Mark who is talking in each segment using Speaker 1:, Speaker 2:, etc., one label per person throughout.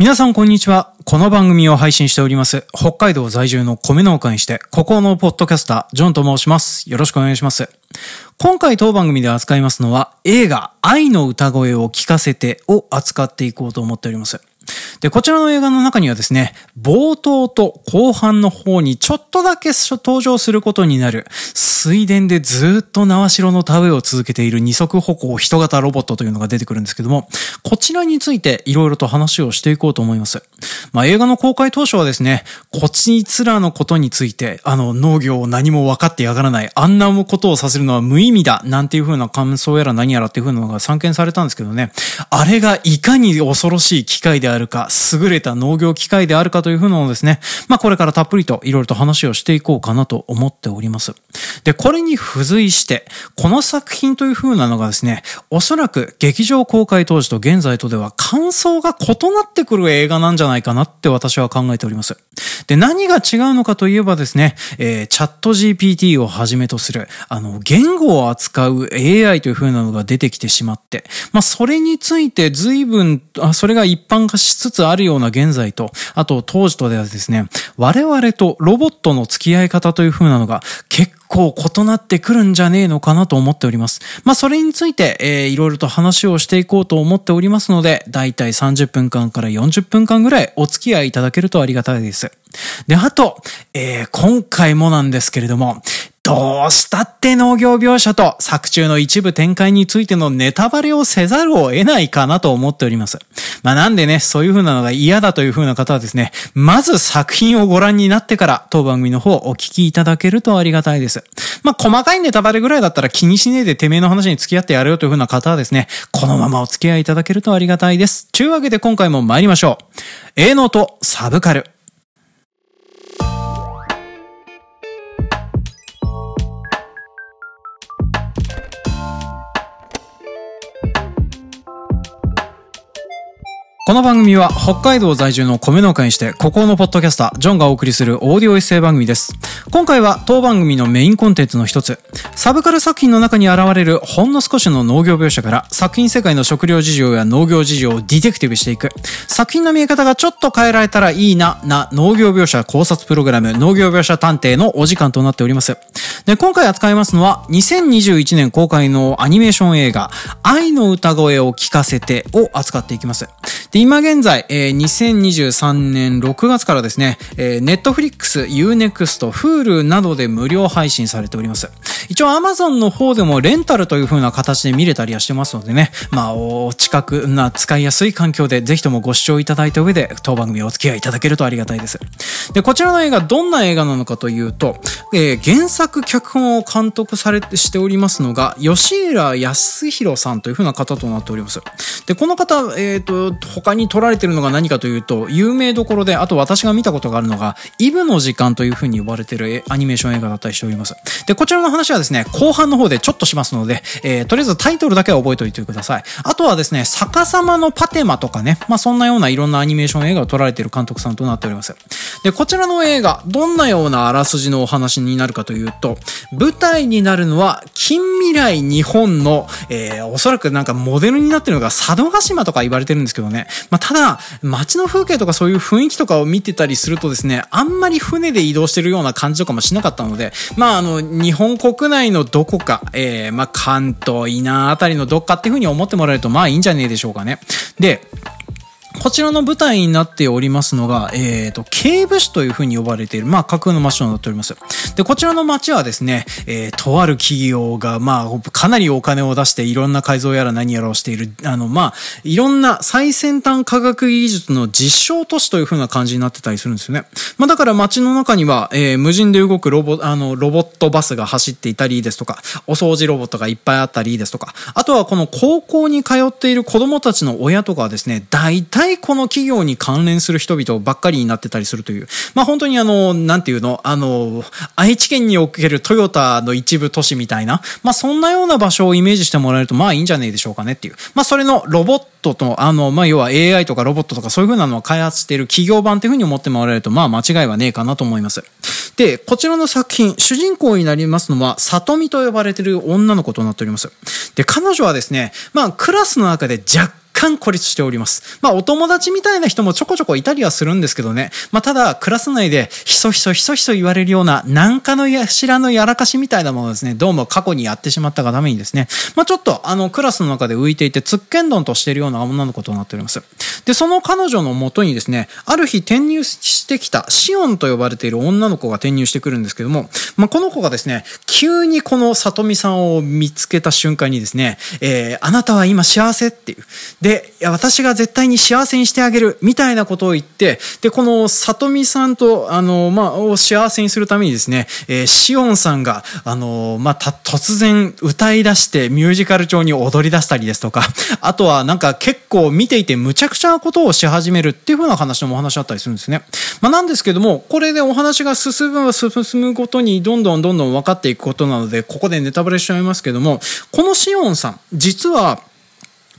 Speaker 1: 皆さんこんにちは。この番組を配信しております、北海道在住の米農家にして、ここのポッドキャスター、ジョンと申します。よろしくお願いします。今回当番組で扱いますのは、映画、愛の歌声を聴かせてを扱っていこうと思っております。で、こちらの映画の中にはですね、冒頭と後半の方にちょっとだけ登場することになる、水田でずっと縄代の田植えを続けている二足歩行人型ロボットというのが出てくるんですけども、こちらについていろいろと話をしていこうと思います。まあ、映画の公開当初はですね、こちつらのことについて、あの、農業を何も分かってやがらない、あんなことをさせるのは無意味だ、なんていう風な感想やら何やらっていう風なのが散見されたんですけどね、あれがいかに恐ろしい機械であるか、優れた農業機械であるかという風なのをですね、まあこれからたっぷりといろいろと話をしていこうかなと思っております。で、これに付随して、この作品という風なのがですね、おそらく劇場公開当時と現在とでは感想が異なってくる映画なんじゃないかなって私は考えております。で、何が違うのかといえばですね、えー、チャット GPT をはじめとする、あの、言語を扱う AI という風なのが出てきてしまって、まあそれについて随分、あそれが一般化しつつあるような現在と、あと当時とではですね、我々とロボットの付き合い方という風なのが結構異なってくるんじゃねえのかなと思っております。まあそれについて、えー、いろいろと話をしていこうと思っておりますので、だいたい30分間から40分間ぐらいお付き合いいただけるとありがたいです。で、あと、えー、今回もなんですけれども、どうしたって農業描写と作中の一部展開についてのネタバレをせざるを得ないかなと思っております。まあなんでね、そういう風なのが嫌だという風な方はですね、まず作品をご覧になってから当番組の方お聞きいただけるとありがたいです。まあ細かいネタバレぐらいだったら気にしねえでてめえの話に付き合ってやれよという風な方はですね、このままお付き合いいただけるとありがたいです。ちゅうわけで今回も参りましょう。営農とサブカル。この番組は北海道在住の米農家にして、孤高のポッドキャスター、ジョンがお送りするオーディオエッセイ番組です。今回は当番組のメインコンテンツの一つ、サブカル作品の中に現れるほんの少しの農業描写から作品世界の食料事情や農業事情をディテクティブしていく、作品の見え方がちょっと変えられたらいいな、な農業描写考察プログラム、農業描写探偵のお時間となっております。で、今回扱いますのは、2021年公開のアニメーション映画、愛の歌声を聞かせてを扱っていきます。で、今現在、えー、2023年6月からですね、えー、Netflix、Unext、Hulu などで無料配信されております。一応 Amazon の方でもレンタルという風な形で見れたりはしてますのでね、まあ、お近くな使いやすい環境でぜひともご視聴いただいた上で当番組お付き合いいただけるとありがたいです。で、こちらの映画どんな映画なのかというと、えー、原作脚本を監督されてしておりますのが、吉浦康弘さんという風な方となっております。で、この方、えっ、ー、と、他に撮られてるのが何かというと、有名どころで、あと私が見たことがあるのが、イブの時間という風に呼ばれてるアニメーション映画だったりしております。で、こちらの話はですね、後半の方でちょっとしますので、えー、とりあえずタイトルだけは覚えておいてください。あとはですね、逆さまのパテマとかね、まあそんなようないろんなアニメーション映画を撮られてる監督さんとなっております。で、こちらの映画、どんなようなあらすじのお話になるかというと、舞台になるのは、近未来日本の、えー、おそらくなんかモデルになってるのが佐渡島とか言われてるんですけどね。まあただ、街の風景とかそういう雰囲気とかを見てたりするとですね、あんまり船で移動してるような感じとかもしなかったので、まああの、日本国内のどこか、えー、まあ関東、伊那あたりのどっかっていうふうに思ってもらえると、まあいいんじゃねえでしょうかね。で、こちらの舞台になっておりますのが、えっ、ー、と、警部市というふうに呼ばれている、まあ、架空の街となっております。で、こちらの街はですね、えー、とある企業が、まあ、かなりお金を出していろんな改造やら何やらをしている、あの、まあ、いろんな最先端科学技術の実証都市というふうな感じになってたりするんですよね。まあ、だから街の中には、えー、無人で動くロボ、あの、ロボットバスが走っていたりですとか、お掃除ロボットがいっぱいあったりですとか、あとはこの高校に通っている子供たちの親とかはですね、大体この企業に関連する人々ばっかりになってたりするという、まあ本当にあの、なんていうの、あの、愛知県におけるトヨタの一部都市みたいな、まあそんなような場所をイメージしてもらえるとまあいいんじゃないでしょうかねっていう。まあそれのロボットと、あの、まあ要は AI とかロボットとかそういう風なのを開発している企業版っていう風に思ってもらえるとまあ間違いはねえかなと思います。で、こちらの作品、主人公になりますのは、里見と呼ばれている女の子となっております。で、彼女はですね、まあクラスの中で若干孤立しております。まあ、お友達みたいな人もちょこちょこいたりはするんですけどね。まあ、ただ、クラス内でひそひそひそひそ言われるような、なんかのやしらのやらかしみたいなものですね、どうも過去にやってしまったがためにですね、まあ、ちょっと、あの、クラスの中で浮いていて、つっけんどんとしているような女の子となっております。で、その彼女のもとにですね、ある日転入してきたシオンと呼ばれている女の子が転入してくるんですけども、まあ、この子がですね、急にこの里美さんを見つけた瞬間にですね、えー、あなたは今幸せ？っていう。で、でいや、私が絶対に幸せにしてあげる、みたいなことを言って、で、この里美さんと、あの、まあ、を幸せにするためにですね、えー、シオンさんが、あの、まあ、突然歌い出してミュージカル調に踊り出したりですとか、あとはなんか結構見ていてむちゃくちゃなことをし始めるっていう風な話もお話あったりするんですね。まあ、なんですけども、これでお話が進む、進むごとにどんどんどんどん分かっていくことなので、ここでネタバレしちゃいますけども、このシオンさん、実は、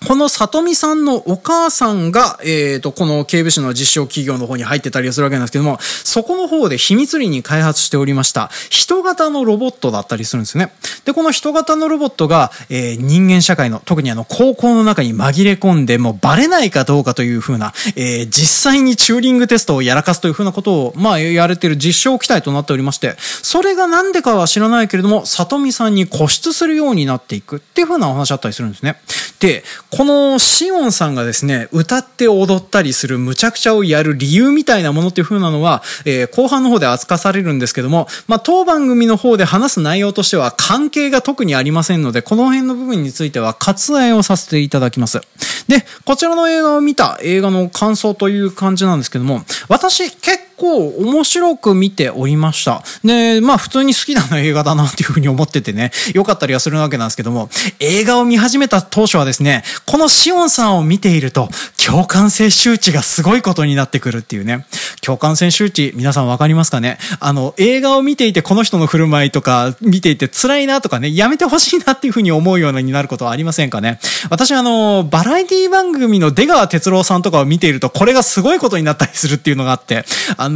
Speaker 1: この里美さんのお母さんが、えっ、ー、と、この警備士の実証企業の方に入ってたりするわけなんですけども、そこの方で秘密裏に開発しておりました、人型のロボットだったりするんですね。で、この人型のロボットが、えー、人間社会の、特にあの、高校の中に紛れ込んで、もうバレないかどうかというふうな、えー、実際にチューリングテストをやらかすというふうなことを、まあ、やれてる実証機体となっておりまして、それがなんでかは知らないけれども、里美さんに固執するようになっていくっていうふうなお話あったりするんですね。で、このシオンさんがですね、歌って踊ったりする無茶苦茶をやる理由みたいなものっていう風なのは、えー、後半の方で扱されるんですけども、まあ、当番組の方で話す内容としては関係が特にありませんので、この辺の部分については割愛をさせていただきます。で、こちらの映画を見た映画の感想という感じなんですけども、私結構面白く見ておりました。で、まあ普通に好きな映画だなっていうふうに思っててね、良かったりはするわけなんですけども、映画を見始めた当初はですね、このシオンさんを見ていると、共感性周知がすごいことになってくるっていうね。共感性周知、皆さんわかりますかね？あの、映画を見ていてこの人の振る舞いとか、見ていて辛いなとかね、やめてほしいなっていうふうに思うようになることはありませんかね？私あの、バラエティ番組の出川哲郎さんとかを見ていると、これがすごいことになったりするっていうのがあって、あ、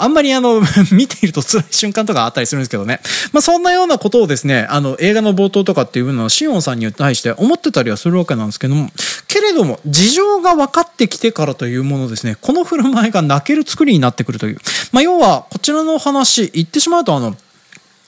Speaker 1: あんまりあの、見ていると辛い瞬間とかあったりするんですけどね。まあそんなようなことをですね、あの、映画の冒頭とかっていうのは、シオンさんに対して思ってたりはするわけなんですけども、けれども、事情が分かってきてからというものですね、この振る舞いが泣ける作りになってくるという。まあ、要は、こちらの話、言ってしまうと、あの、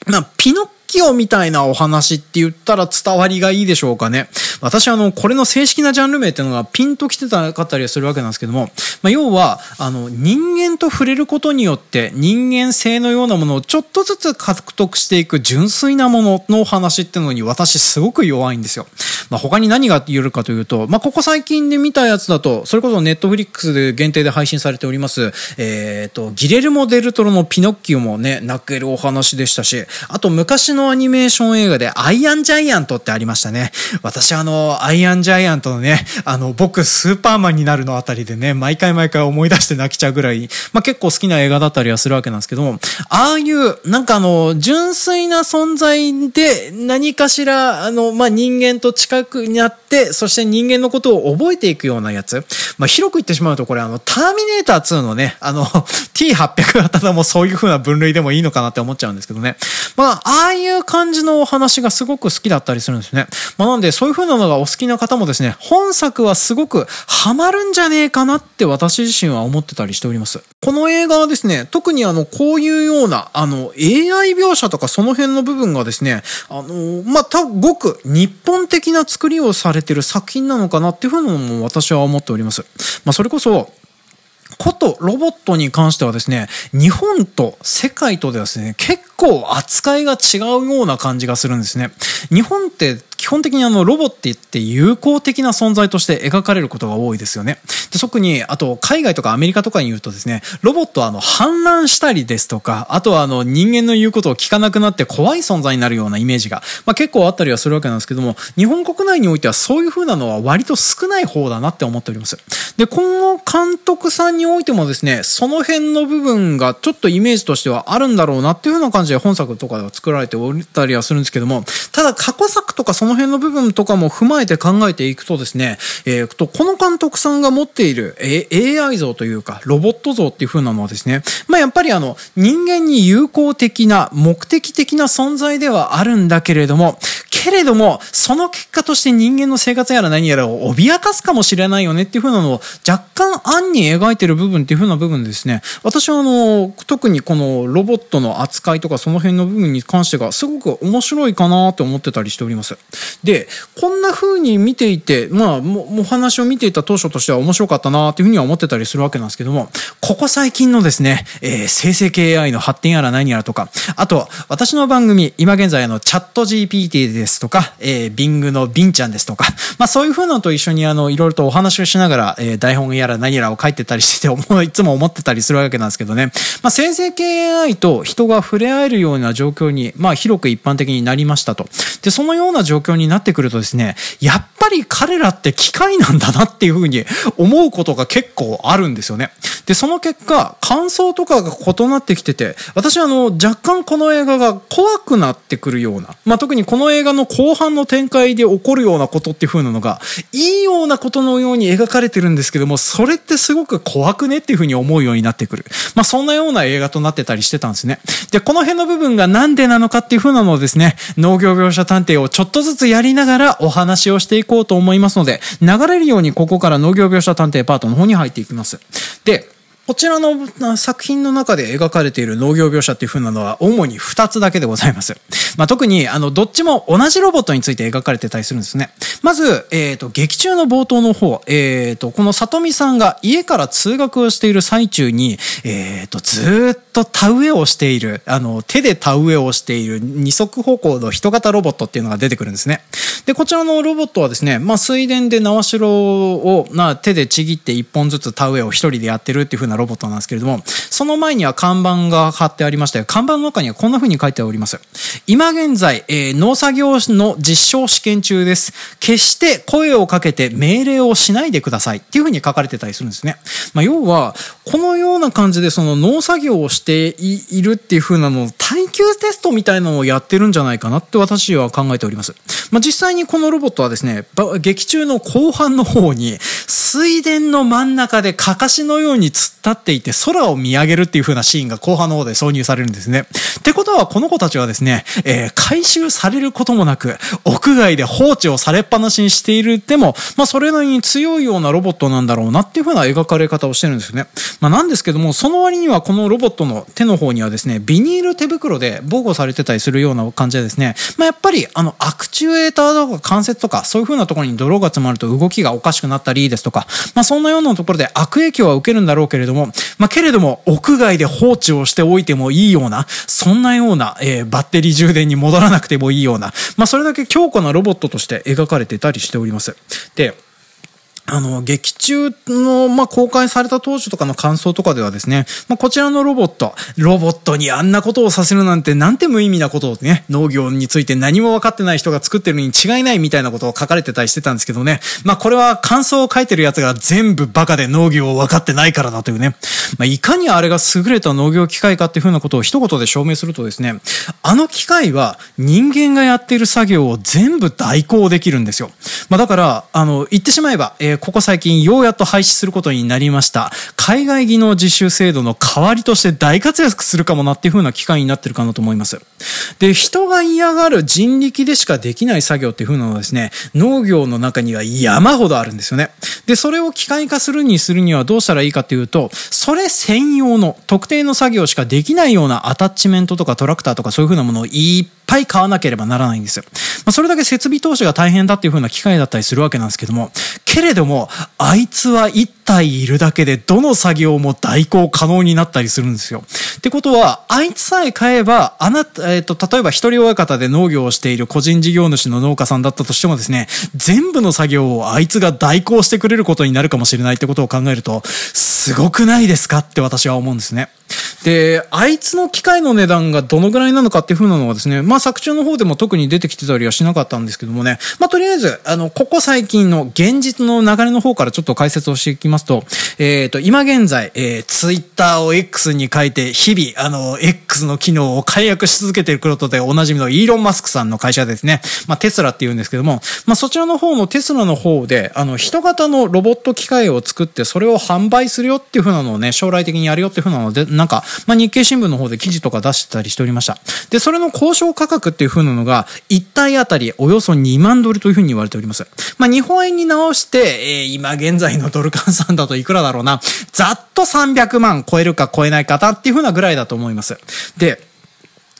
Speaker 1: まあ、ピノッキオみたいなお話って言ったら伝わりがいいでしょうかね。私あの、これの正式なジャンル名っていうのがピンときてたかったりするわけなんですけども、まあ、要は、あの、人間と触れることによって人間性のようなものをちょっとずつ獲得していく純粋なもののお話っていうのに私すごく弱いんですよ。まあ、他に何が言えるかというと、まあ、ここ最近で見たやつだと、それこそネットフリックスで限定で配信されております、えっ、ー、と、ギレルモ・デルトロのピノッキオもね、泣けるお話でしたし、あと昔のアニメーション映画でアイアンジャイアントってありましたね。私あの、のアイアンジャイアントのね、あの、僕スーパーマンになるのあたりでね、毎回毎回思い出して泣きちゃうぐらい、まあ、結構好きな映画だったりはするわけなんですけども、ああいう、なんかあの、純粋な存在で何かしら、あの、まあ、人間と近くになって、そして人間のことを覚えていくようなやつ。まあ、広く言ってしまうと、これあの、ターミネーター2のね、あの、T800 型のもうそういう風な分類でもいいのかなって思っちゃうんですけどね。まあ、ああいう感じのお話がすごく好きだったりするんですね。まあ、なんで、そういう風なのがお好きな方もですね、本作はすごくハマるんじゃねえかなって私自身は思ってたりしております。この映画はですね、特にあの、こういうような、あの、AI 描写とかその辺の部分がですね、あの、まあ、た、ごく日本的な作りをされてる作品なのかなっていう風なのも私は思っております。まあ、それこそ、ことロボットに関してはですね、日本と世界とではですね、結構扱いが違うような感じがするんですね。日本って基本的にあのロボって言って友好的な存在として描かれることが多いですよね。で特にあと海外とかアメリカとかに言うとですね、ロボットはあの反乱したりですとか、あとはあの人間の言うことを聞かなくなって怖い存在になるようなイメージが、まあ、結構あったりはするわけなんですけども、日本国内においてはそういう風なのは割と少ない方だなって思っております。で、この監督さんにおいてもですね、その辺の部分がちょっとイメージとしてはあるんだろうなっていう風な感じで本作とかでは作られておったりはするんですけども、ただ過去作とかそのの辺の部分とかも踏まえて考えていくとですね、えー、と、この監督さんが持っている、A、AI 像というか、ロボット像っていう風なのはですね、まあやっぱりあの、人間に友好的な、目的的な存在ではあるんだけれども、けれども、その結果として人間の生活やら何やらを脅かすかもしれないよねっていう風なのを若干暗に描いてる部分っていう風な部分ですね、私はあの、特にこのロボットの扱いとかその辺の部分に関してがすごく面白いかなと思ってたりしております。で、こんな風に見ていて、まあ、お話を見ていた当初としては面白かったなっていう風には思ってたりするわけなんですけども、ここ最近のですね、えー、生成系 AI の発展やら何やらとか、あと、私の番組、今現在のチャット GPT ですとか、えー、ビングのビンちゃんですとか、まあそういう風なのと一緒にあの、いろいろとお話をしながら、えー、台本やら何やらを書いてたりして て、いつも思ってたりするわけなんですけどね。まあ生成系 AI と人が触れ合えるような状況に、まあ広く一般的になりましたと。で、そのような状況になってくるとですね、やっぱり彼らって機械なんだなっていうふうに思うことが結構あるんですよね。で、その結果、感想とかが異なってきてて、私はあの、若干この映画が怖くなってくるような、まあ、特にこの映画の後半の展開で起こるようなことっていう風なのが、いいようなことのように描かれてるんですけども、それってすごく怖くねっていう風に思うようになってくる。まあ、そんなような映画となってたりしてたんですね。で、この辺の部分がなんでなのかっていう風なのをですね、農業描写探偵をちょっとずつやりながらお話をしていこうと思いますので、流れるようにここから農業描写探偵パートの方に入っていきます。で、こちらの作品の中で描かれている農業描写っていう風なのは主に2つだけでございます。まあ、特に、あの、どっちも同じロボットについて描かれてたりするんですね。まず、えっ、ー、と、劇中の冒頭の方、えっ、ー、と、この里見さんが家から通学をしている最中に、えっ、ー、と、ずっと田植えをしている、あの、手で田植えをしている二足歩行の人型ロボットっていうのが出てくるんですね。で、こちらのロボットはですね、まあ、水田で縄代を、まあ、手でちぎって一本ずつ田植えを一人でやってるっていう風なロボットなんですけれども、その前には看板が貼ってありまして、看板の中にはこんな風に書いております。今現在、えー、農作業の実証試験中です。決して声をかけて命令をしないでくださいっていう風に書かれてたりするんですね。まあ、要は、このような感じでその農作業をしているっていう風なのを耐久テストみたいなのをやってるんじゃないかなって私は考えております。まあ、実際にこのロボットはですね、劇中の後半の方に水田の真ん中でかかしのように突っ立っていて空を見上げるっていう風なシーンが後半の方で挿入されるんですね。ってことはこの子たちはですね、えー、回収されることもなく、屋外で放置をされっぱなしにしているでも、まあそれなりに強いようなロボットなんだろうなっていう風な描かれ方をしてるんですよね。まあなんですけども、その割にはこのロボットの手の方にはですね、ビニール手袋で防護されてたりするような感じでですね、まあやっぱりあのアクチュエーターとか関節とかそういう風なところに泥が詰まると動きがおかしくなったりですとか、まあそんなようなところで悪影響は受けるんだろうけれども、まあけれども屋外で放置をしておいてもいいような、そんなような、えー、バッテリー充電に戻らなくてもいいような、まあそれだけ強固なロボットとして描かれてたりしております。で、あの、劇中の、まあ、公開された当初とかの感想とかではですね、まあ、こちらのロボット、ロボットにあんなことをさせるなんて、なんて無意味なことをね、農業について何も分かってない人が作ってるに違いないみたいなことを書かれてたりしてたんですけどね、まあ、これは感想を書いてるやつが全部バカで農業を分かってないからだというね、まあ、いかにあれが優れた農業機械かっていうふうなことを一言で証明するとですね、あの機械は人間がやっている作業を全部代行できるんですよ。まあ、だから、あの、言ってしまえば、えーここ最近ようやっと廃止することになりました。海外技能実習制度の代わりとして大活躍するかもなっていう風な機会になってるかなと思います。で、人が嫌がる人力でしかできない作業っていう風なのはですね、農業の中には山ほどあるんですよね。で、それを機械化するにするにはどうしたらいいかというと、それ専用の特定の作業しかできないようなアタッチメントとかトラクターとかそういう風なものをいっぱい買わなければならないんですよ。まあ、それだけ設備投資が大変だっていう風な機械だったりするわけなんですけども、けれども、あいつは一体いるだけでどの作業も代行可能になったりするんですよ。ってことは、あいつさえ買えば、あなた、えっ、ー、と、例えば一人親方で農業をしている個人事業主の農家さんだったとしてもですね、全部の作業をあいつが代行してくれることになるかもしれないってことを考えると、すごくないですかって私は思うんですね。で、あいつの機械の値段がどのぐらいなのかっていう風なのはですね、まあ作中の方でも特に出てきてたりはしなかったんですけどもね、まあとりあえず、あの、ここ最近の現実の流れの方からちょっと解説をしていきますと、えっ、ー、と、今現在、えー、ツイッターを X に書いて、日々、あの、X の機能を解約し続けていることでおなじみのイーロン・マスクさんの会社ですね。まあテスラって言うんですけども、まあそちらの方のテスラの方で、あの、人型のロボット機械を作って、それを販売するよっていう風なのをね、将来的にやるよっていう風なので、なんか、まあ日経新聞の方で記事とか出してたりしておりました。で、それの交渉価格っていう風なのが、1体あたりおよそ2万ドルという風に言われております。まあ日本円に直して、えー、今現在のドル換算だといくらだろうな、ざっと300万超えるか超えないかっていうふうなぐらいだと思います。で、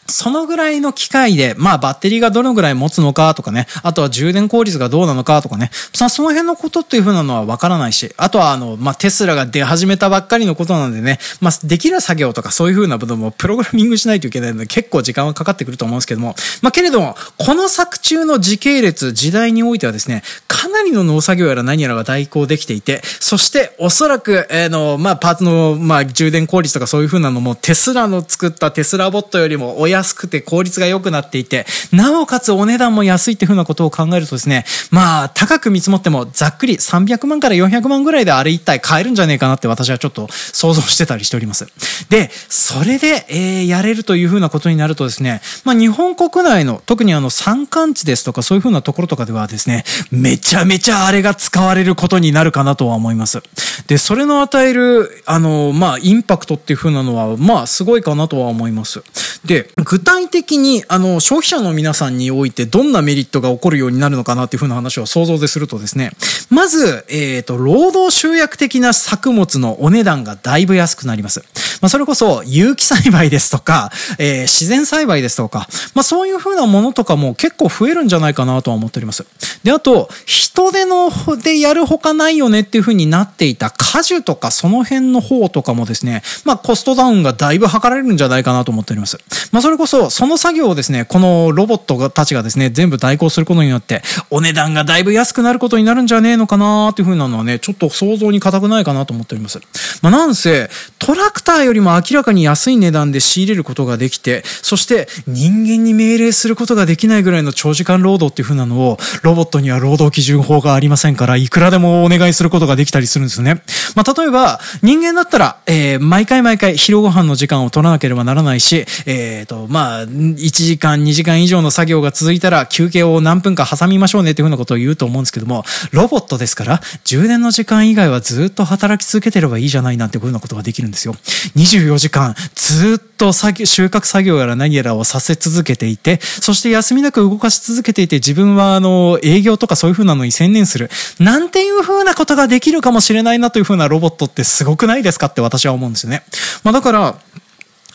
Speaker 1: そのぐらいの機械で、まあバッテリーがどのぐらい持つのかとかね、あとは充電効率がどうなのかとかね、その辺のことっていう風なのはわからないし、あとはあの、まあテスラが出始めたばっかりのことなんでね、まあできる作業とかそういう風な部分もプログラミングしないといけないので結構時間はかかってくると思うんですけども、まあけれども、この作中の時系列、時代においてはですね、かなりの農作業やら何やらが代行できていて、そしておそらく、えー、の、まあパーツの、まあ充電効率とかそういう風なのもテスラの作ったテスラボットよりも親安くて効率が良くなっていて、なおかつお値段も安いっていうふうなことを考えるとですね、まあ、高く見積もってもざっくり300万から400万ぐらいであれ一体買えるんじゃねえかなって私はちょっと想像してたりしております。で、それで、えー、やれるというふうなことになるとですね、まあ、日本国内の、特にあの、山間地ですとか、そういうふうなところとかではですね、めちゃめちゃあれが使われることになるかなとは思います。で、それの与える、あの、まあ、インパクトっていうふうなのは、まあ、すごいかなとは思います。で、具体的に、あの、消費者の皆さんにおいてどんなメリットが起こるようになるのかなっていうふうな話を想像でするとですね、まず、えっ、ー、と、労働集約的な作物のお値段がだいぶ安くなります。まあ、それこそ有機栽培ですとか、えー、自然栽培ですとか、まあ、そういうふうなものとかも結構増えるんじゃないかなとは思っております。で、あと、人手のでやるほかないよねっていうふうになっていた果樹とかその辺の方とかもですね、まあ、コストダウンがだいぶ図られるんじゃないかなと思っております。まあ、それこそ、その作業をですね、このロボットがたちがですね、全部代行することによって、お値段がだいぶ安くなることになるんじゃねえのかなーっていうふうなのはね、ちょっと想像に難くないかなと思っております。まあ、なんせ、トラクターよりも明らかに安い値段で仕入れることができて、そして人間に命令することができないぐらいの長時間労働っていう風なのを、ロボットには労働基準法がありませんから、いくらでもお願いすることができたりするんですよね。まあ、例えば、人間だったら、えー、毎回毎回昼ご飯の時間を取らなければならないし、えっ、ー、と、まあ、1時間、2時間以上の作業が続いたら、休憩を何分か挟みましょうねっていう風なことを言うと思うんですけども、ロボットですから、充電の時間以外はずっと働き続けてればいいじゃないなんていう風なことができるんですよ。24時間、ずっと作業収穫作業やら何やらをさせ続けていて、そして休みなく動かし続けていて、自分はあの、営業とかそういう風なのに専念する。なんていう風なことができるかもしれないなという風なロボットってすごくないですかって私は思うんですよね。まあだから、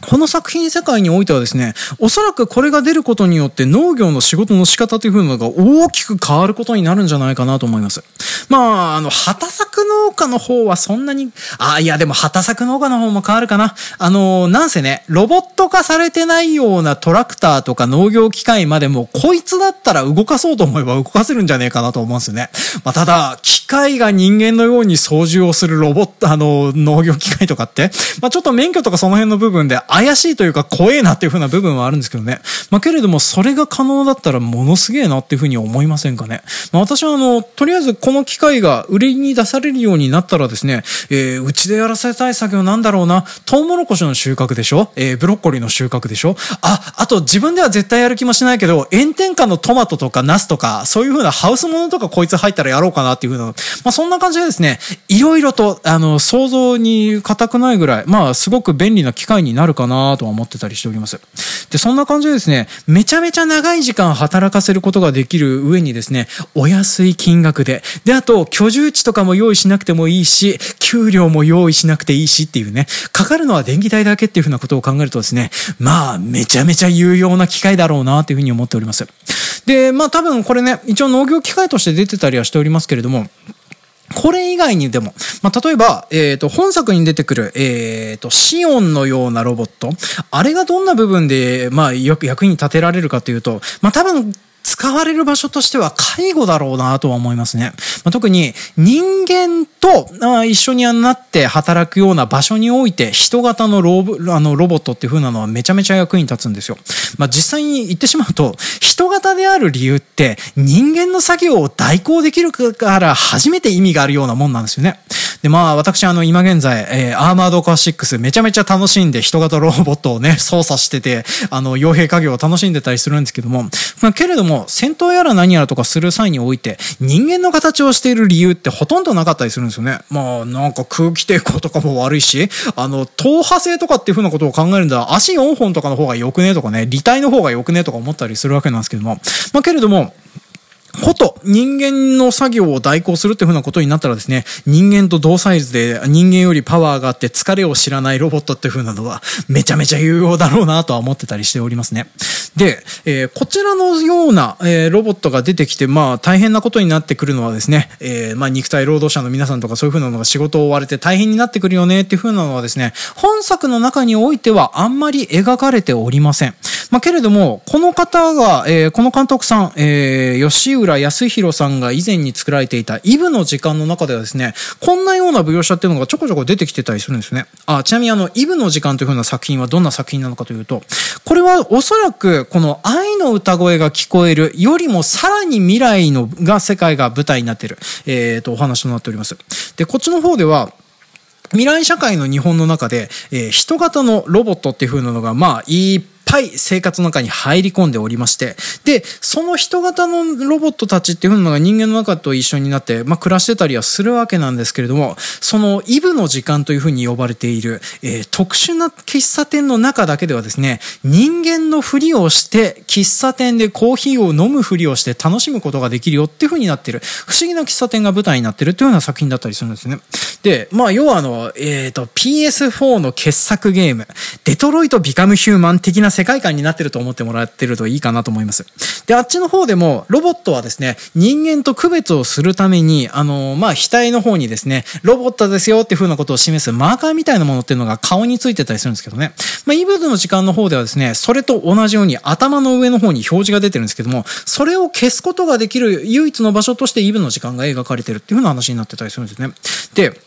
Speaker 1: この作品世界においてはですね、おそらくこれが出ることによって農業の仕事の仕方という風なのが大きく変わることになるんじゃないかなと思います。まあ、あの、畑作農家の方はそんなに、あ、いやでも畑作農家の方も変わるかな。あの、なんせね、ロボット化されてないようなトラクターとか農業機械までも、こいつだったら動かそうと思えば動かせるんじゃねえかなと思うんですよね。まあ、ただ、機械が人間のように操縦をするロボット、あの、農業機械とかって、まあ、ちょっと免許とかその辺の部分で怪しいというか怖えなっていう風な部分はあるんですけどね。まあ、けれども、それが可能だったらものすげえなっていう風に思いませんかね。まあ、私はあの、とりあえずこの機械が売りに出されるようになったらですね、えー、うちでやらせたい作業なんだろうな。トウモロコシの収穫でしょ？えー、ブロッコリーの収穫でしょ？あ、あと自分では絶対やる気もしないけど、炎天下のトマトとかナスとか、そういう風なハウスものとかこいつ入ったらやろうかなっていう風な、まあ、そんな感じでですね、いろいろと、あの、想像に固くないぐらい、まあ、すごく便利な機械になるかかなとは思ってたりしております。で、そんな感じでですね、めちゃめちゃ長い時間働かせることができる上にですね、お安い金額で、で、あと、居住地とかも用意しなくてもいいし、給料も用意しなくていいしっていうね、かかるのは電気代だけっていうふうなことを考えるとですね、まあ、めちゃめちゃ有用な機械だろうなっていうふうに思っております。で、まあ多分これね、一応農業機械として出てたりはしておりますけれども、これ以外にでも、まあ、例えば、えっ、ー、と、本作に出てくる、えっ、ー、と、シオンのようなロボット、あれがどんな部分で、まあ、よく役に立てられるかというと、まあ、多分、使われる場所としては介護だろうなとは思いますね。まあ、特に人間とあ一緒になって働くような場所において人型のロボあのロボットっていう風なのはめちゃめちゃ役に立つんですよ。まあ、実際に言ってしまうと、人型である理由って人間の作業を代行できるから初めて意味があるようなもんなんですよね。で、まあ、私、あの、今現在、えー、アーマードカー6めちゃめちゃ楽しんで人型ロボットをね、操作してて、あの、傭兵家業を楽しんでたりするんですけども、まあ、けれども、戦闘やら何やらとかする際において、人間の形をしている理由ってほとんどなかったりするんですよね。まあ、なんか空気抵抗とかも悪いし、あの、踏破性とかっていう風なことを考えるんだ足4本とかの方が良くねとかね、履体の方が良くねとか思ったりするわけなんですけども、まあ、けれども、こと人間の作業を代行するっていうふうなことになったらですね、人間と同サイズで人間よりパワーがあって疲れを知らないロボットっていうふうなのはめちゃめちゃ有用だろうなとは思ってたりしておりますね。で、えー、こちらのような、えー、ロボットが出てきて、まあ大変なことになってくるのはですね、えー、まあ肉体労働者の皆さんとかそういうふうなのが仕事を追われて大変になってくるよねっていうふうなのはですね、本作の中においてはあんまり描かれておりません。まあけれども、この方が、えー、この監督さん、えー、吉浦康弘さんが以前に作られていたイブの時間の中ではですね、こんなような描写っていうのがちょこちょこ出てきてたりするんですね。あ、ちなみにあの、イブの時間というふうな作品はどんな作品なのかというと、これはおそらくこの愛の歌声が聞こえるよりもさらに未来のが世界が舞台になっている、えっ、ー、と、お話となっております。で、こっちの方では、未来社会の日本の中で、えー、人型のロボットっていう風なのが、まあ、いっい生活の中に入り込んでおりまして、で、その人型のロボットたちっていうのが人間の中と一緒になって、まあ、暮らしてたりはするわけなんですけれども、そのイブの時間というふうに呼ばれている、えー、特殊な喫茶店の中だけではですね、人間のふりをして、喫茶店でコーヒーを飲むふりをして楽しむことができるよっていうふうになってる、不思議な喫茶店が舞台になってるっていうような作品だったりするんですね。で、まあ、要はあの、えっ、ー、と、PS4 の傑作ゲーム、デトロイト・ビカム・ヒューマン的な世界世界観になってると思ってもらってるといいかなと思います。で、あっちの方でも、ロボットはですね、人間と区別をするために、あの、まあ、額の方にですね、ロボットですよっていう風なことを示すマーカーみたいなものっていうのが顔についてたりするんですけどね。まあ、イブズの時間の方ではですね、それと同じように頭の上の方に表示が出てるんですけども、それを消すことができる唯一の場所としてイブの時間が描かれてるっていう風な話になってたりするんですね。で、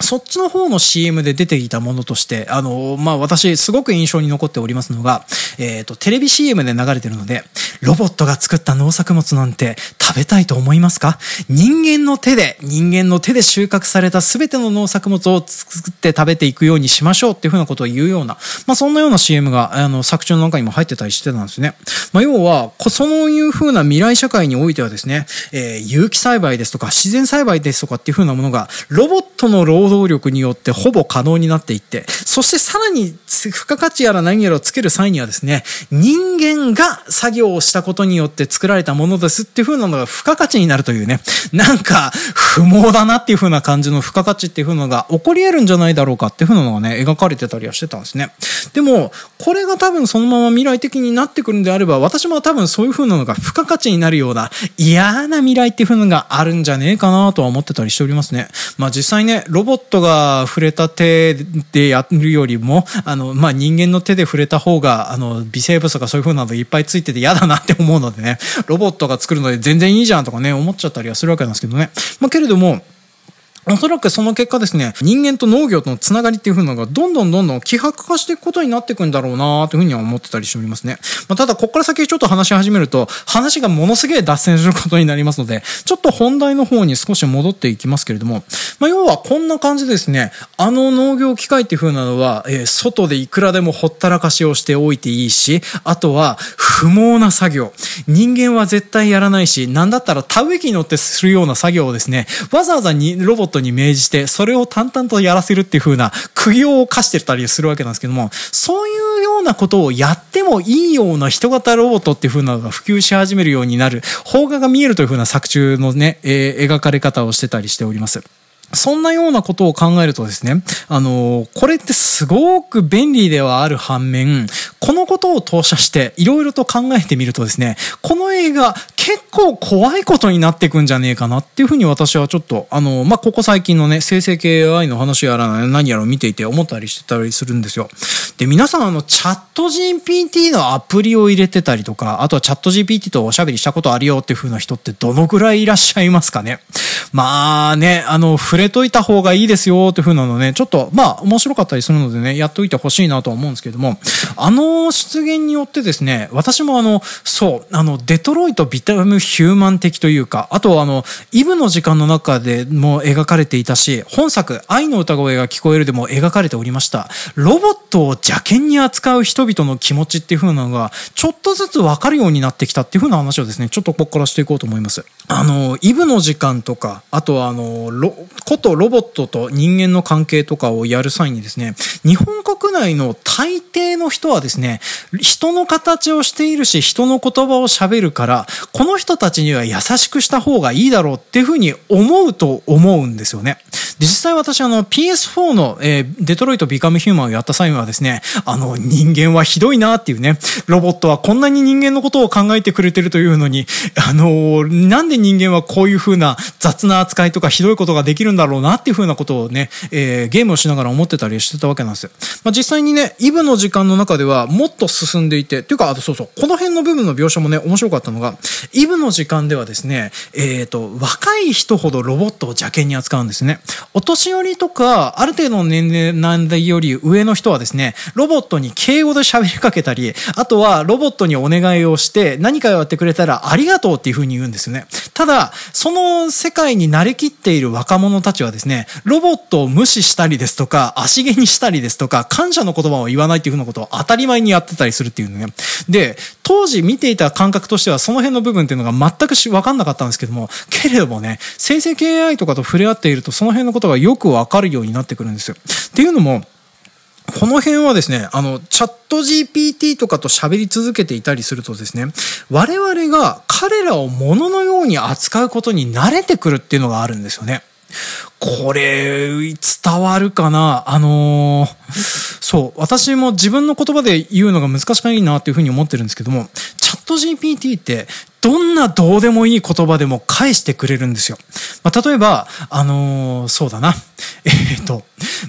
Speaker 1: そっちの方の CM で出ていたものとして、あの、まあ、私、すごく印象に残っておりますのが、えっ、ー、と、テレビ CM で流れてるので、ロボットが作った農作物なんて食べたいと思いますか？人間の手で、人間の手で収穫された全ての農作物を作って食べていくようにしましょうっていうふうなことを言うような、まあ、そんなような CM が、あの、作中の中にも入ってたりしてたんですね。まあ、要は、そういうふうな未来社会においてはですね、えー、有機栽培ですとか、自然栽培ですとかっていうふうなものが、ロボットの労働力によってほぼ可能になっていって、そしてさらに付加価値やら何やらをつける際にはですね、人間が作業をしたことによって作られたものですっていう風なのが付加価値になるというね、なんか不毛だなっていう風な感じの付加価値っていう風なのが起こり得るんじゃないだろうかっていう風なのがね、描かれてたりはしてたんですね。でも、これが多分そのまま未来的になってくるんであれば、私も多分そういう風なのが付加価値になるような嫌な未来っていう風なのがあるんじゃねえかなとは思ってたりしておりますね。まあ実際ね、ロボットが触れた手でやるよりも、あの、まあ人間の手で触れた方が、あの、微生物とかそういう風なのいっぱいついてて嫌だなって思うのでね、ロボットが作るので全然いいじゃんとかね、思っちゃったりはするわけなんですけどね。まあけれども、おそらくその結果ですね、人間と農業とのつながりっていう風なのがどんどんどんどん希薄化していくことになっていくんだろうなというふうには思ってたりしておりますね。まあ、ただ、ここから先ちょっと話し始めると、話がものすげえ脱線することになりますので、ちょっと本題の方に少し戻っていきますけれども、まあ、要はこんな感じですね、あの農業機械っていう風なのは、えー、外でいくらでもほったらかしをしておいていいし、あとは不毛な作業。人間は絶対やらないし、なんだったら田植え機に乗ってするような作業をですね、わざわざにロボットに命じて、それを淡々とやらせるっていう風な苦行を課してたりするわけなんですけども、そういうようなことをやってもいいような人型ロボットっていう風なのが普及し始めるようになる、邦画が見えるという風な作中のね、えー、描かれ方をしてたりしております。そんなようなことを考えるとですね、あの、これってすごく便利ではある反面、このことを投射していろいろと考えてみるとですね、この映画結構怖いことになってくんじゃねえかなっていうふうに私はちょっと、あの、まあ、ここ最近のね、生成系 AI の話やら何やら見ていて思ったりしてたりするんですよ。で、皆さんあの、チャット GPT のアプリを入れてたりとか、あとはチャット GPT とおしゃべりしたことあるよっていう風な人ってどのぐらいいらっしゃいますかねまあね、あの、触れといた方がいいですよっていう風なのね、ちょっと、まあ、面白かったりするのでね、やっといてほしいなとは思うんですけども、あの出現によってですね、私もあの、そう、あの、デトロイトビタムヒューマン的というか、あとあの、イブの時間の中でも描かれていたし、本作、愛の歌声が聞こえるでも描かれておりました。ロボットを邪険に扱う人々の気持ちっていう風なのが、ちょっとずつわかるようになってきたっていう風な話をですね、ちょっとここからしていこうと思います。あの、イブの時間とか、あとはあの、ことロボットと人間の関係とかをやる際にですね、日本国内の大抵の人はですね、人の形をしているし、人の言葉を喋るから、この人たちには優しくした方がいいだろうっていうふうに思うと思うんですよね。実際私あの PS4 の、えー、デトロイトビカムヒューマンをやった際にはですね、あの人間はひどいなっていうね、ロボットはこんなに人間のことを考えてくれてるというのに、あのー、なんで人間はこういう風な雑な扱いとかひどいことができるんだろうなっていう風なことをね、えー、ゲームをしながら思ってたりしてたわけなんですよ。まあ、実際にね、イブの時間の中ではもっと進んでいて、っていうか、あとそうそう、この辺の部分の描写もね、面白かったのが、イブの時間ではですね、えっ、ー、と、若い人ほどロボットを邪険に扱うんですね。お年寄りとか、ある程度の年齢なんでより上の人はですね、ロボットに敬語で喋りかけたり、あとはロボットにお願いをして何かやってくれたらありがとうっていうふうに言うんですよね。ただ、その世界に慣れきっている若者たちはですね、ロボットを無視したりですとか、足毛にしたりですとか、感謝の言葉を言わないっていうふうなことを当たり前にやってたりするっていうのね。で、当時見ていた感覚としてはその辺の部分っていうのが全くわかんなかったんですけども、けれどもね、生成系 AI とかと触れ合っているとその辺のことがよくわかるようになってくるんですよ。っていうのも、この辺はですね、あの、チャット GPT とかと喋り続けていたりするとですね、我々が彼らを物のように扱うことに慣れてくるっていうのがあるんですよね。これ、伝わるかな？あのー、そう、私も自分の言葉で言うのが難しくないなっていうふうに思ってるんですけども、チャット GPT ってどんなどうでもいい言葉でも返してくれるんですよ。まあ、例えば、あのー、そうだな。えっ、と、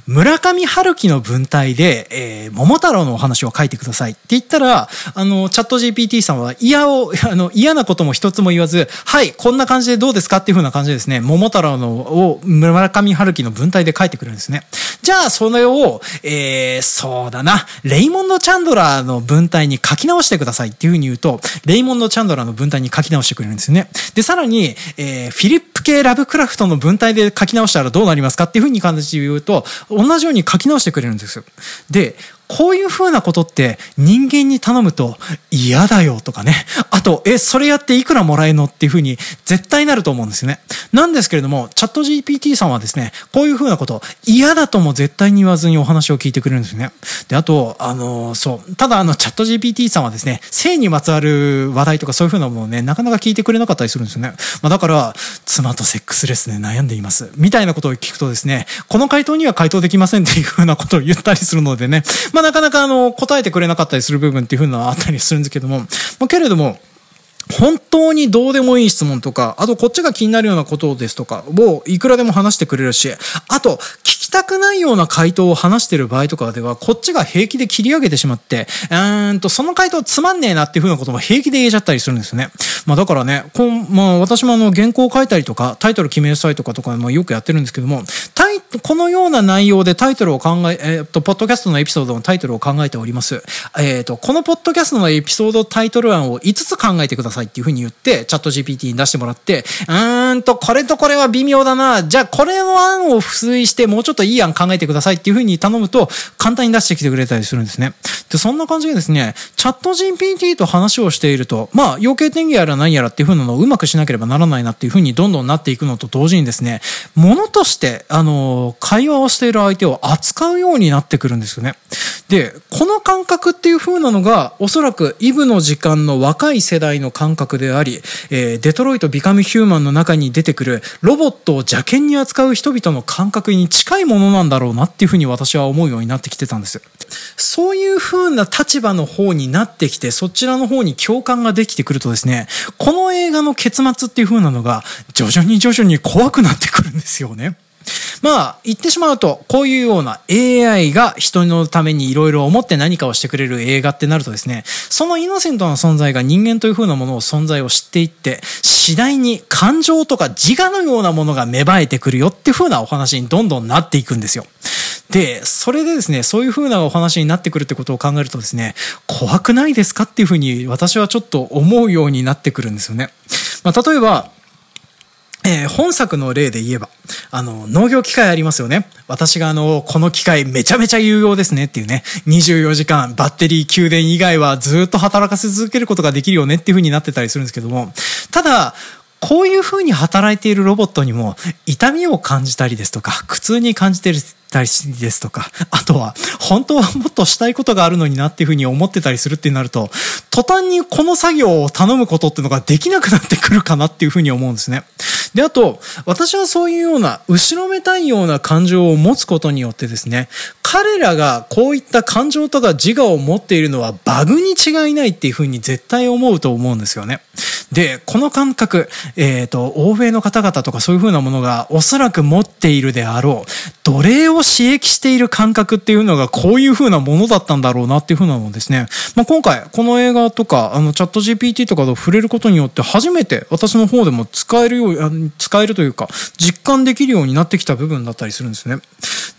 Speaker 1: 村上春樹の文体で、えー、桃太郎のお話を書いてくださいって言ったら、あの、チャット GPT さんは嫌を、あの、嫌なことも一つも言わず、はい、こんな感じでどうですかっていう風な感じでですね、桃太郎のを村上春樹の文体で書いてくれるんですね。じゃあ、それを、えー、そうだな、レイモンド・チャンドラーの文体に書き直してくださいっていう風に言うと、レイモンド・チャンドラーの文体に書き直してくれるんですよね。で、さらに、えー、フィリップ系ラブクラフトの文体で書き直したらどうなりますかっていうふうに感じで言うと、同じように書き直してくれるんですよ。で、こういう風なことって人間に頼むと嫌だよとかね。あと、え、それやっていくらもらえるのっていう風に絶対なると思うんですよね。なんですけれども、チャット GPT さんはですね、こういう風なこと嫌だとも絶対に言わずにお話を聞いてくれるんですよね。で、あと、あの、そう。ただ、あの、チャット GPT さんはですね、性にまつわる話題とかそういう風なものをね、なかなか聞いてくれなかったりするんですよね。まあ、だから、妻とセックスレスで悩んでいます。みたいなことを聞くとですね、この回答には回答できませんっていう風なことを言ったりするのでね、まあ、なかなかあの、答えてくれなかったりする部分っていうふうなのはあったりするんですけども、まあ、けれども、本当にどうでもいい質問とか、あとこっちが気になるようなことですとかをいくらでも話してくれるし、あと聞きたくないような回答を話してる場合とかでは、こっちが平気で切り上げてしまって、うーんと、その回答つまんねえなっていう風なことも平気で言えちゃったりするんですよね。まあだからね、こんまあ私もあの原稿を書いたりとか、タイトル決める際とかとかもよくやってるんですけども、タイこのような内容でタイトルを考え、えー、っと、ポッドキャストのエピソードのタイトルを考えております。えー、っと、このポッドキャストのエピソードタイトル案を5つ考えてくださいっていう風に言って、チャット GPT に出してもらって、うーんと、これとこれは微妙だな。じゃあ、これの案を付随して、もうちょっといい案考えてくださいっていう風に頼むと、簡単に出してきてくれたりするんですね。で、そんな感じでですね、チャット GPT と話をしていると、まあ、余計天気やら何やらっていう風なのをうまくしなければならないなっていう風にどんどんなっていくのと同時にですね、ものとして、あの、会話をしている相手を扱うようになってくるんですよね。で、この感覚っていう風なのが、おそらくイブの時間の若い世代の感覚であり、えー、デトロイト・ビカム・ヒューマンの中に出てくるロボットを邪険に扱う人々の感覚に近いものなんだろうなっていう風に私は思うようになってきてたんです。そういう風な立場の方になってきて、そちらの方に共感ができてくるとですね、この映画の結末っていう風なのが、徐々に徐々に怖くなってくるんですよね。まあ、言ってしまうと、こういうような AI が人のためにいろいろ思って何かをしてくれる映画ってなるとですね、そのイノセントな存在が人間という風なものを存在を知っていって、次第に感情とか自我のようなものが芽生えてくるよっていう風なお話にどんどんなっていくんですよ。で、それでですね、そういう風なお話になってくるってことを考えるとですね、怖くないですかっていう風に私はちょっと思うようになってくるんですよね。まあ、例えば、えー、本作の例で言えば、あの、農業機械ありますよね。私があの、この機械めちゃめちゃ有用ですねっていうね、24時間バッテリー給電以外はずっと働かせ続けることができるよねっていう風になってたりするんですけども、ただ、こういう風に働いているロボットにも痛みを感じたりですとか、苦痛に感じてるたりですとか、あとは、本当はもっとしたいことがあるのになっていうふうに思ってたりするってなると、途端にこの作業を頼むことっていうのができなくなってくるかなっていうふうに思うんですね。で、あと、私はそういうような、後ろめたいような感情を持つことによってですね、彼らがこういった感情とか自我を持っているのはバグに違いないっていうふうに絶対思うと思うんですよね。で、この感覚、えっ、ー、と、欧米の方々とかそういうふうなものがおそらく持っているであろう、奴隷を刺激している感覚っていうのがこういうふうなものだったんだろうなっていうふうなのをですね、まあ、今回、この映画とか、あの、チャット GPT とかと触れることによって初めて私の方でも使えるよう、使えるというか、実感できるようになってきた部分だったりするんですね。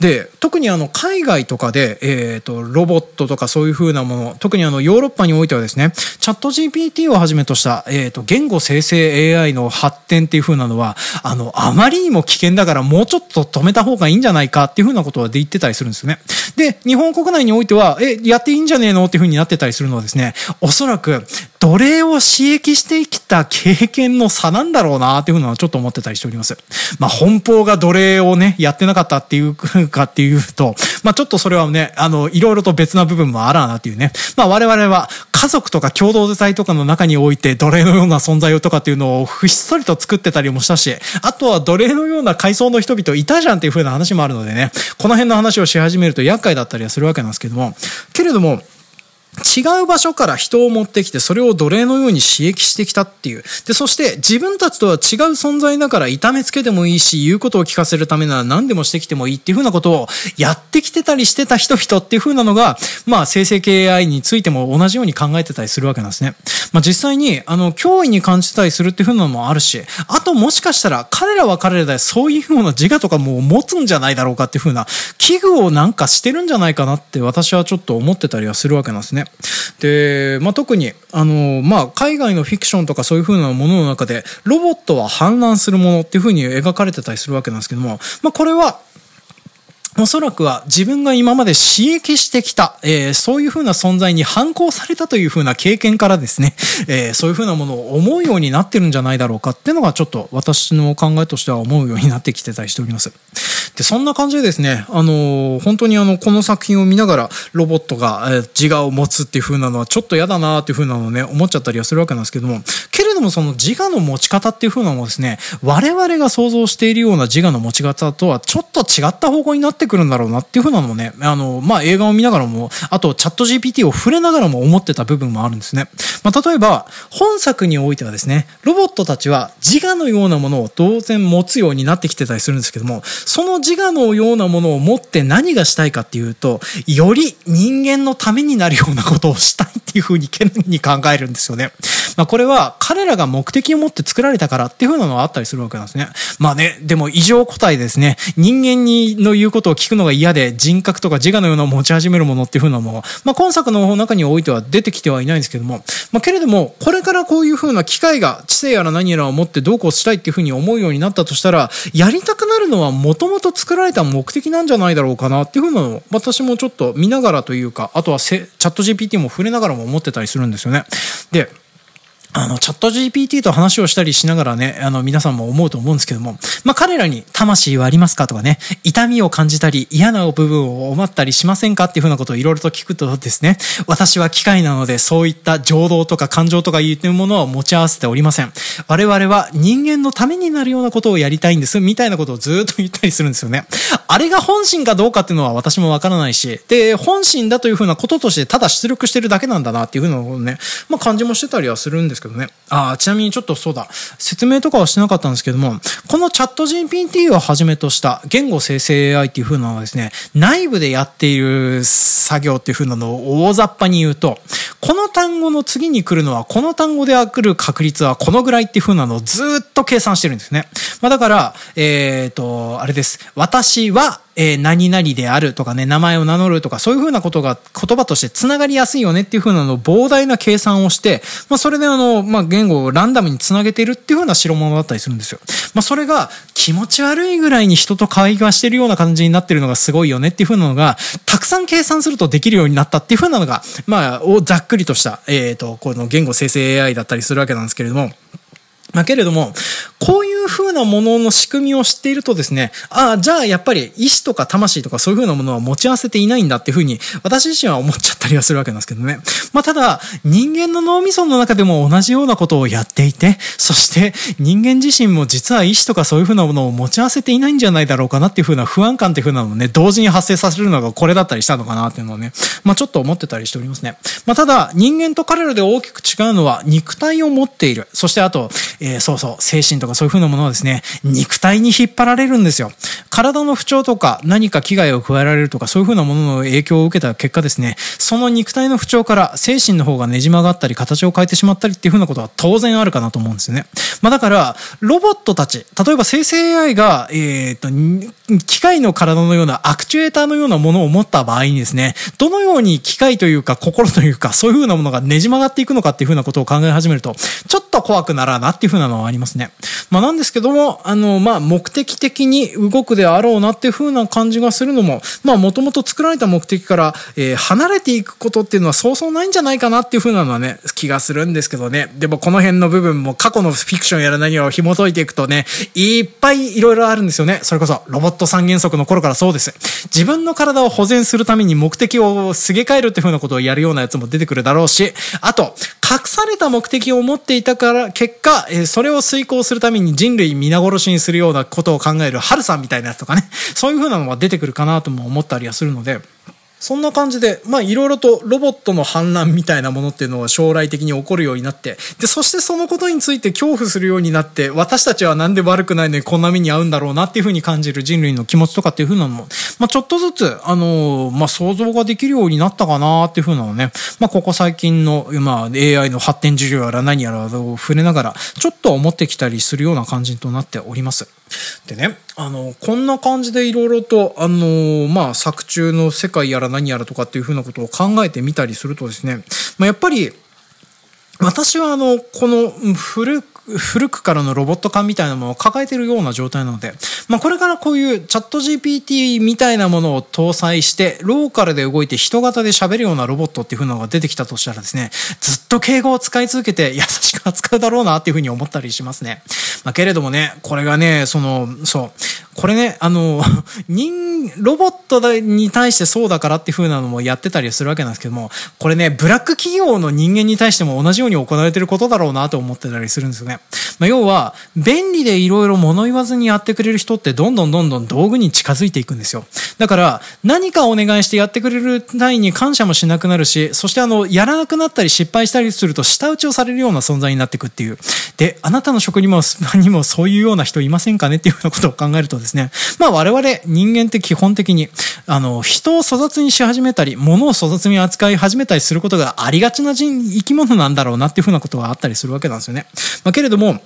Speaker 1: で、特にあの、海外とかで、えっ、ー、と、ロボットとかそういうふうなもの、特にあの、ヨーロッパにおいてはですね、チャット GPT をはじめとした、えっ、ー、と、言語生成 AI の発展っていうふうなのは、あの、あまりにも危険だからもうちょっと止めた方がいいんじゃないかっていうふうなことはで言ってたりするんですよね。で、日本国内においては、え、やっていいんじゃねえの？っていうふうになってたりするのはですね、おそらく、奴隷を刺激してきた経験の差なんだろうなっていうふうなのはちょっと思ってたりしております。まあ、本邦が奴隷をね、やってなかったっていうかっていうと、まあ、ちょっとそれはね、あの、いろいろと別な部分もあらなっていうね。まあ、我々は家族とか共同体とかの中において奴隷のような存在をとかっていうのをひっそりと作ってたりもしたし、あとは奴隷のような階層の人々いたじゃんっていう風な話もあるのでね、この辺の話をし始めると厄介だったりはするわけなんですけども、けれども、違う場所から人を持ってきて、それを奴隷のように刺激してきたっていう。で、そして自分たちとは違う存在だから痛めつけてもいいし、言うことを聞かせるためなら何でもしてきてもいいっていうふうなことをやってきてたりしてた人々っていうふうなのが、まあ、生成系 AI についても同じように考えてたりするわけなんですね。まあ、実際に、あの、脅威に感じたりするっていうふうなのもあるし、あともしかしたら彼らは彼らでそういうふうな自我とかも持つんじゃないだろうかっていうふうな危惧をなんかしてるんじゃないかなって私はちょっと思ってたりはするわけなんですね。で、まあ、特に、あの、まあ、海外のフィクションとかそういう風なものの中で、ロボットは反乱するものっていう風に描かれてたりするわけなんですけども、まあ、これは、おそらくは自分が今まで刺激してきた、えー、そういう風な存在に反抗されたという風な経験からですね、えー、そういう風なものを思うようになってるんじゃないだろうかっていうのがちょっと私の考えとしては思うようになってきてたりしております。で、そんな感じでですね、あのー、本当にあの、この作品を見ながらロボットが、え自我を持つっていう風なのはちょっと嫌だなっていう風なのをね、思っちゃったりはするわけなんですけども、けれどもその自我の持ち方っていう風なのもですね、我々が想像しているような自我の持ち方とはちょっと違った方向になってくるんだろうなっていう風なのもね、あの、まあ、映画を見ながらも、あとチャット GPT を触れながらも思ってた部分もあるんですね。まあ、例えば、本作においてはですね、ロボットたちは自我のようなものを当然持つようになってきてたりするんですけども、その自我のようなものを持って何がしたいかっていうと、より人間のためになるようなことをしたいっていう風に、けに考えるんですよね。まあ、これは彼らが目的を持って作られたからっていう風なのはあったりするわけなんですね。まあね、でも異常個体ですね、人間にの言うことを聞くのが嫌で人格とか自我のような持ち始めるものっていう風なものまあ、今作の中においては出てきてはいないんですけども、まあ、けれども、これからこういう風な機会が知性やら何やらを持ってどうこうしたいっていう風に思うようになったとしたら、やりたくなるのはもともと作られた目的なんじゃないだろうかなっていう風なのを私もちょっと見ながらというか、あとはチャット GPT も触れながらも思ってたりするんですよね。で、あの、チャット GPT と話をしたりしながらね、あの、皆さんも思うと思うんですけども、まあ、彼らに魂はありますか？とかね、痛みを感じたり、嫌な部分を思ったりしませんか？っていうふうなことをいろいろと聞くとですね、私は機械なので、そういった情動とか感情とかいうものは持ち合わせておりません。我々は人間のためになるようなことをやりたいんです、みたいなことをずっと言ったりするんですよね。あれが本心かどうかっていうのは私もわからないし、で、本心だというふうなこととしてただ出力してるだけなんだなっていうふうなのをね、まあ、感じもしてたりはするんですけどね。あちなみにちょっとそうだ、説明とかはしてなかったんですけども、このチャット GPT をはじめとした言語生成 AI っていう風なのはですね、内部でやっている作業っていう風なのを大雑把に言うと、この単語の次に来るのは、この単語で来る確率はこのぐらいっていう風なのをずっと計算してるんですね。まあだから、えっ、ー、と、あれです。私は、えー、何々であるとかね、名前を名乗るとか、そういうふうなことが言葉として繋がりやすいよねっていうふうなの膨大な計算をして、まあ、それであの、まあ、言語をランダムに繋げてるっていうふうな代物だったりするんですよ。まあ、それが気持ち悪いぐらいに人と会話してるような感じになってるのがすごいよねっていうふうなのが、たくさん計算するとできるようになったっていうふうなのが、まあ、ざっくりとした、えっ、ー、と、この言語生成 AI だったりするわけなんですけれども、だけれども、こういう風なものの仕組みを知っているとですね、ああ、じゃあやっぱり意志とか魂とかそういう風なものは持ち合わせていないんだっていう風に私自身は思っちゃったりはするわけなんですけどね。まあただ、人間の脳みその中でも同じようなことをやっていて、そして人間自身も実は意志とかそういう風なものを持ち合わせていないんじゃないだろうかなっていう風な不安感っていう風なのをね、同時に発生させるのがこれだったりしたのかなっていうのをね、まあちょっと思ってたりしておりますね。まあただ、人間と彼らで大きく違うのは肉体を持っている。そしてあと、えー、そうそう、精神とかそういう風なものはですね、肉体に引っ張られるんですよ。体の不調とか何か危害を加えられるとかそういう風なものの影響を受けた結果ですね、その肉体の不調から精神の方がねじ曲がったり形を変えてしまったりっていう風なことは当然あるかなと思うんですよね。まあだから、ロボットたち、例えば生成 AI が、えっ、と、機械の体のようなアクチュエーターのようなものを持った場合にですね、どのように機械というか心というかそういう風なものがねじ曲がっていくのかっていう風なことを考え始めると、ちょっと怖くならなっていう風なのはありますね。まあなんですけども、あの、まあ目的的に動くであろうなっていう風な感じがするのも、まあもともと作られた目的から、えー、離れていくことっていうのはそうそうないんじゃないかなっていう風なのはね、気がするんですけどね。でもこの辺の部分も過去のフィクションやら何を紐解いていくとね、いっぱいいろいろあるんですよね。それこそロボット三原則の頃からそうです。自分の体を保全するために目的をすげ替えるっていう風なことをやるようなやつも出てくるだろうし、あと、隠された目的を持っていたから、結果、え、それを遂行するために人類皆殺しにするようなことを考えるハルさんみたいなやつとかね、そういう風なのは出てくるかなとも思ったりはするので、そんな感じで、まあいろいろとロボットの反乱みたいなものっていうのは将来的に起こるようになって、で、そしてそのことについて恐怖するようになって、私たちはなんで悪くないのにこんな目に遭うんだろうなっていうふうに感じる人類の気持ちとかっていうふうなのも、まあちょっとずつ、あのー、まあ想像ができるようになったかなっていうふうなのね、まあここ最近の、まあ AI の発展事業やら何やらを触れながら、ちょっと思ってきたりするような感じとなっております。でね、あの、こんな感じでいろいろと、あの、まあ、作中の世界やら何やらとかっていうふうなことを考えてみたりするとですね、まあ、やっぱり、私はあの、この古く古くからのロボット化みたいなものを抱えているような状態なので、まあ、これからこういうチャット GPT みたいなものを搭載して、ローカルで動いて人型で喋るようなロボットっていう風なのが出てきたとしたらですね、ずっと敬語を使い続けて優しく扱うだろうなっていう風に思ったりしますね。まあ、けれどもね、これがね、その、そう、これね、あの、人、ロボットに対してそうだからっていう風なのもやってたりするわけなんですけども、これね、ブラック企業の人間に対しても同じように行われてることだろうなと思ってたりするんですよね。まあ、要は、便利でいろいろ物言わずにやってくれる人ってどんどんどんどん道具に近づいていくんですよ。だから、何かお願いしてやってくれる単位に感謝もしなくなるし、そしてあの、やらなくなったり失敗したりすると舌打ちをされるような存在になっていくっていう。で、あなたの職にも、にもそういうような人いませんかねっていうようなことを考えるとですね、まあ我々人間って基本的に、あの、人を粗雑にし始めたり、物を粗雑に扱い始めたりすることがありがちな生き物なんだろうなっていうふうなことがあったりするわけなんですよね。まあ、けれども、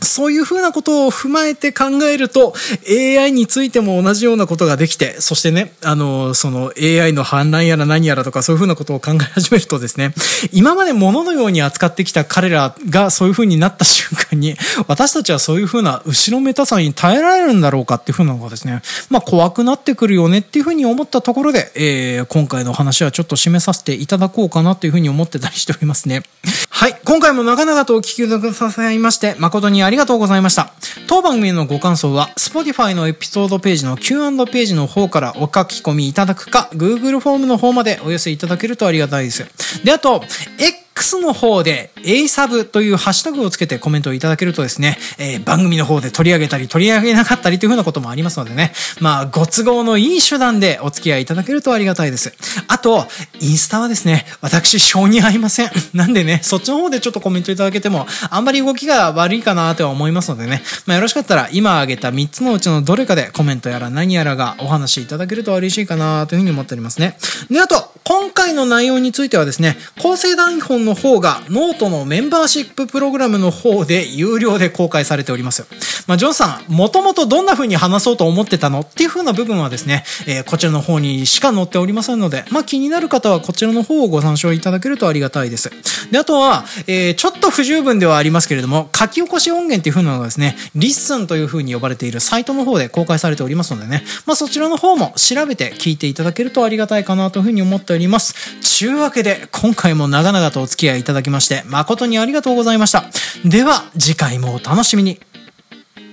Speaker 1: そういうふうなことを踏まえて考えると、AI についても同じようなことができて、そしてね、あの、その AI の反乱やら何やらとかそういうふうなことを考え始めるとですね、今まで物のように扱ってきた彼らがそういうふうになった瞬間に、私たちはそういうふうな後ろめたさに耐えられるんだろうかっていうふうなのがですね、まあ怖くなってくるよねっていうふうに思ったところで、えー、今回の話はちょっと締めさせていただこうかなというふうに思ってたりしておりますね。はい。今回も長々とお聞きくださいまして、誠にありがとうございました。当番組のご感想は、Spotify のエピソードページの Q&A ページの方からお書き込みいただくか、Google フォームの方までお寄せいただけるとありがたいです。で、あと、X の方で A サブというハッシュタグをつけてコメントをいただけるとですね、えー、番組の方で取り上げたり取り上げなかったりというふうなこともありますのでね、まあ、ご都合のいい手段でお付き合いいただけるとありがたいです。あと、インスタはですね、私、性に合いません。なんでね、そっちの方でちょっとコメントいただけても、あんまり動きが悪いかなとは思いますのでね、まあ、よろしかったら今挙げた3つのうちのどれかでコメントやら何やらがお話しいただけると嬉しいかなというふうに思っておりますね。で、あと、今回の内容についてはですね、構成台本の方がノートのメンバーシッププログラムの方で有料で公開されております。まあ、ジョンさん、もともとどんな風に話そうと思ってたのっていう風な部分はですね、えー、こちらの方にしか載っておりませんので、まあ、気になる方はこちらの方をご参照いただけるとありがたいです。で、あとは、えー、ちょっと不十分ではありますけれども、書き起こし音源っていう風なのがですね、 LISTEN という風に呼ばれているサイトの方で公開されておりますのでね、まあ、そちらの方も調べて聞いていただけるとありがたいかなという風に思っております。ちゅうわけで、今回も長々とお付き合いいただきまして、誠にありがとうございました。では、次回もお楽しみに。